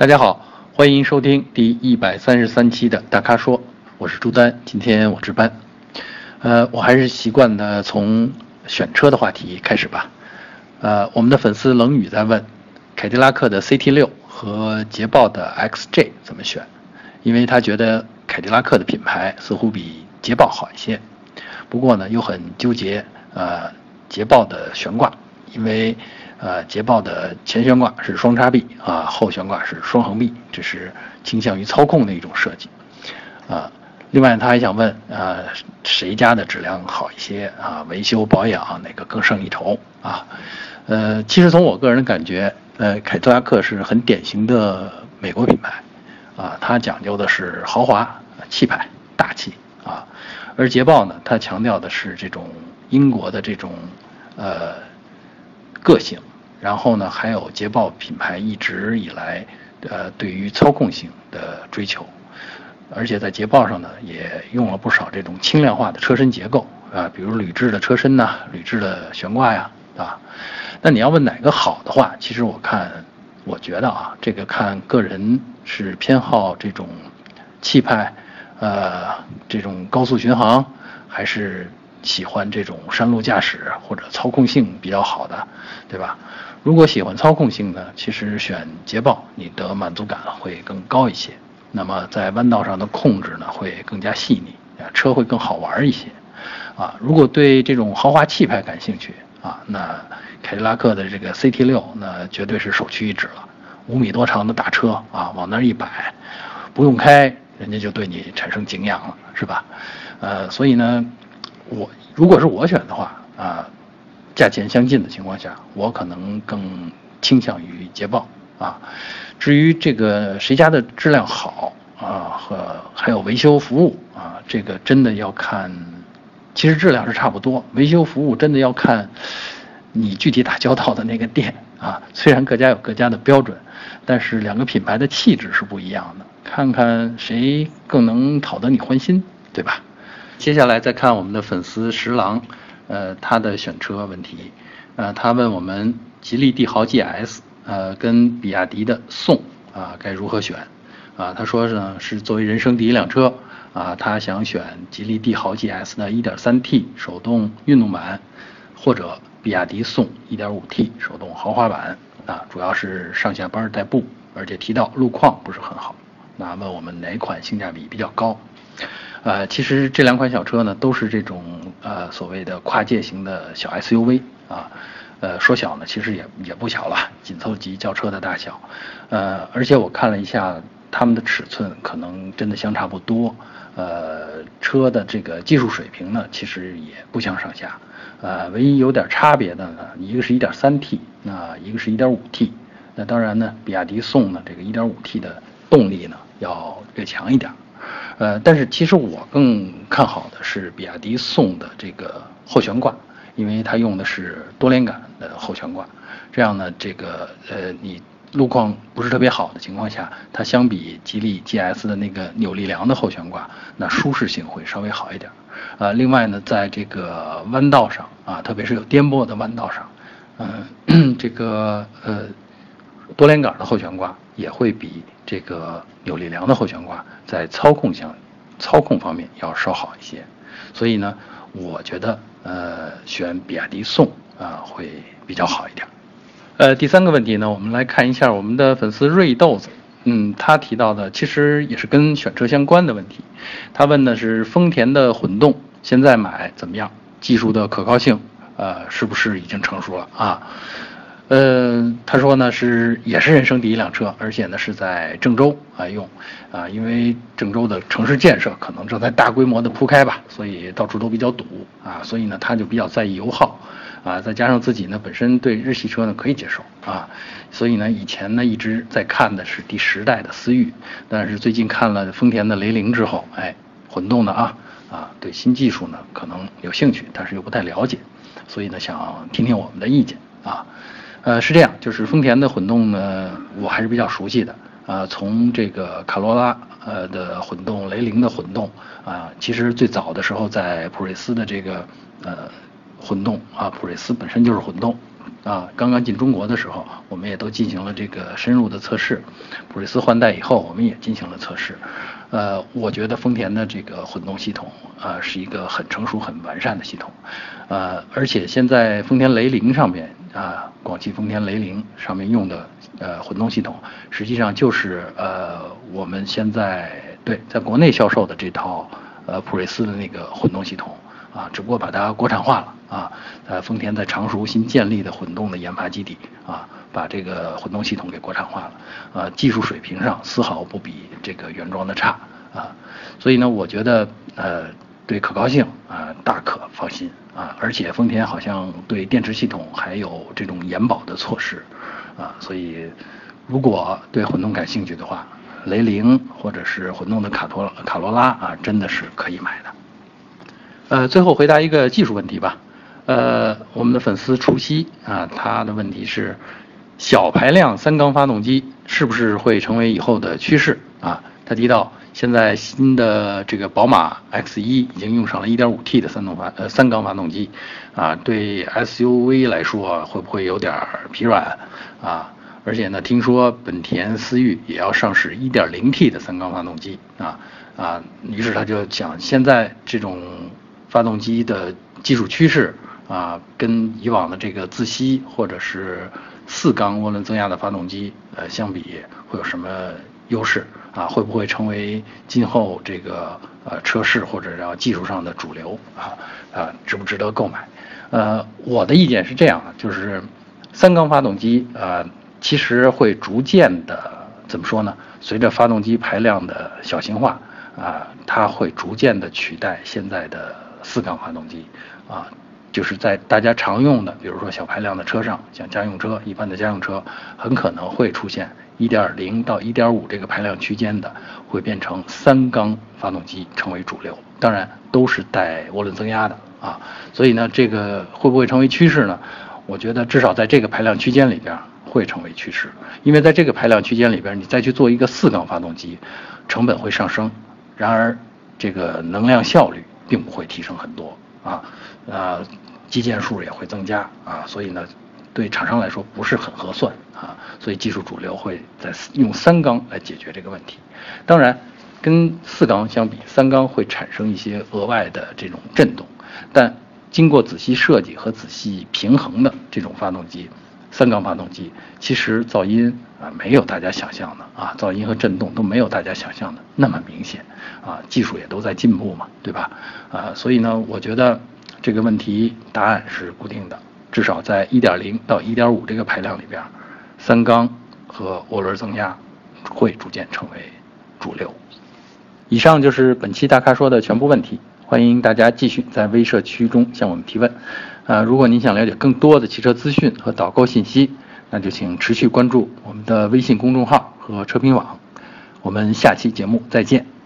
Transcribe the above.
大家好，欢迎收听第一百三十三期的大咖说，我是朱丹，今天我值班。呃，我还是习惯的从选车的话题开始吧。呃，我们的粉丝冷雨在问，凯迪拉克的 CT 六和捷豹的 XJ 怎么选？因为他觉得凯迪拉克的品牌似乎比捷豹好一些，不过呢又很纠结呃捷豹的悬挂，因为呃捷豹的前悬挂是双叉臂啊，后悬挂是双横臂，这是倾向于操控的一种设计啊。另外他还想问呃谁家的质量好一些啊？维修保养哪个更胜一筹啊？呃，其实从我个人感觉，呃凯迪拉克是很典型的美国品牌。啊，它讲究的是豪华、气派、大气啊，而捷豹呢，它强调的是这种英国的这种呃个性，然后呢，还有捷豹品牌一直以来呃对于操控性的追求，而且在捷豹上呢，也用了不少这种轻量化的车身结构啊，比如铝制的车身呐，铝制的悬挂呀啊。那你要问哪个好的话，其实我看。我觉得啊，这个看个人是偏好这种气派，呃，这种高速巡航，还是喜欢这种山路驾驶或者操控性比较好的，对吧？如果喜欢操控性呢，其实选捷豹，你的满足感会更高一些。那么在弯道上的控制呢，会更加细腻，啊，车会更好玩一些。啊，如果对这种豪华气派感兴趣，啊，那。凯迪拉克的这个 CT 六，那绝对是首屈一指了。五米多长的大车啊，往那儿一摆，不用开，人家就对你产生敬仰了，是吧？呃，所以呢，我如果是我选的话啊，价钱相近的情况下，我可能更倾向于捷豹啊。至于这个谁家的质量好啊，和还有维修服务啊，这个真的要看，其实质量是差不多，维修服务真的要看。你具体打交道的那个店啊，虽然各家有各家的标准，但是两个品牌的气质是不一样的，看看谁更能讨得你欢心，对吧？接下来再看我们的粉丝十郎，呃，他的选车问题，呃，他问我们吉利帝豪 GS，呃，跟比亚迪的宋啊该如何选？啊，他说呢是作为人生第一辆车啊，他想选吉利帝豪 GS 的 1.3T 手动运动版，或者。比亚迪宋 1.5T 手动豪华版啊，主要是上下班代步，而且提到路况不是很好。那问我们哪款性价比比较高？呃，其实这两款小车呢，都是这种呃所谓的跨界型的小 SUV 啊，呃说小呢，其实也也不小了，紧凑级轿车的大小。呃，而且我看了一下它们的尺寸，可能真的相差不多。呃，车的这个技术水平呢，其实也不相上下。呃，唯一有点差别的呢，一个是一点三 T，那一个是一点五 T。那当然呢，比亚迪宋呢，这个一点五 T 的动力呢要略强一点。呃，但是其实我更看好的是比亚迪宋的这个后悬挂，因为它用的是多连杆的后悬挂，这样呢，这个呃你。路况不是特别好的情况下，它相比吉利 GS 的那个扭力梁的后悬挂，那舒适性会稍微好一点。呃，另外呢，在这个弯道上啊，特别是有颠簸的弯道上，嗯，这个呃多连杆的后悬挂也会比这个扭力梁的后悬挂在操控上操控方面要稍好一些。所以呢，我觉得呃选比亚迪宋啊会比较好一点。呃，第三个问题呢，我们来看一下我们的粉丝瑞豆子，嗯，他提到的其实也是跟选车相关的问题。他问的是丰田的混动现在买怎么样？技术的可靠性，呃，是不是已经成熟了啊？呃，他说呢是也是人生第一辆车，而且呢是在郑州啊用，啊，因为郑州的城市建设可能正在大规模的铺开吧，所以到处都比较堵啊，所以呢他就比较在意油耗。啊，再加上自己呢，本身对日系车呢可以接受啊，所以呢，以前呢一直在看的是第十代的思域，但是最近看了丰田的雷凌之后，哎，混动的啊啊，对新技术呢可能有兴趣，但是又不太了解，所以呢想听听我们的意见啊，呃是这样，就是丰田的混动呢我还是比较熟悉的啊，从这个卡罗拉呃的混动、雷凌的混动啊，其实最早的时候在普锐斯的这个呃。混动啊，普锐斯本身就是混动，啊，刚刚进中国的时候，我们也都进行了这个深入的测试。普锐斯换代以后，我们也进行了测试。呃，我觉得丰田的这个混动系统啊，是一个很成熟、很完善的系统。呃，而且现在丰田雷凌上面啊，广汽丰田雷凌上面用的呃混动系统，实际上就是呃我们现在对在国内销售的这套呃普锐斯的那个混动系统。啊，只不过把它国产化了啊，呃，丰田在常熟新建立的混动的研发基地啊，把这个混动系统给国产化了，呃，技术水平上丝毫不比这个原装的差啊，所以呢，我觉得呃，对可靠性啊大可放心啊，而且丰田好像对电池系统还有这种延保的措施啊，所以如果对混动感兴趣的话，雷凌或者是混动的卡托卡罗拉啊，真的是可以买的。呃，最后回答一个技术问题吧。呃，我们的粉丝除夕啊，他的问题是：小排量三缸发动机是不是会成为以后的趋势啊？他提到现在新的这个宝马 X1 已经用上了 1.5T 的三动发呃三缸发动机啊，对 SUV 来说会不会有点疲软啊？而且呢，听说本田思域也要上市 1.0T 的三缸发动机啊啊，于是他就讲现在这种。发动机的技术趋势啊，跟以往的这个自吸或者是四缸涡轮增压的发动机呃相比，会有什么优势啊？会不会成为今后这个呃车市或者叫技术上的主流啊？啊，值不值得购买？呃，我的意见是这样的，就是三缸发动机呃，其实会逐渐的怎么说呢？随着发动机排量的小型化啊，它会逐渐的取代现在的。四缸发动机，啊，就是在大家常用的，比如说小排量的车上，像家用车一般的家用车，很可能会出现一点零到一点五这个排量区间的，会变成三缸发动机成为主流。当然都是带涡轮增压的啊，所以呢，这个会不会成为趋势呢？我觉得至少在这个排量区间里边会成为趋势，因为在这个排量区间里边，你再去做一个四缸发动机，成本会上升，然而这个能量效率。并不会提升很多啊，呃，机件数也会增加啊，所以呢，对厂商来说不是很合算啊，所以技术主流会在用三缸来解决这个问题。当然，跟四缸相比，三缸会产生一些额外的这种震动，但经过仔细设计和仔细平衡的这种发动机。三缸发动机其实噪音啊没有大家想象的啊，噪音和震动都没有大家想象的那么明显啊，技术也都在进步嘛，对吧？啊，所以呢，我觉得这个问题答案是固定的，至少在1.0到1.5这个排量里边，三缸和涡轮增压会逐渐成为主流。以上就是本期大咖说的全部问题，欢迎大家继续在微社区中向我们提问。呃，如果您想了解更多的汽车资讯和导购信息，那就请持续关注我们的微信公众号和车评网。我们下期节目再见。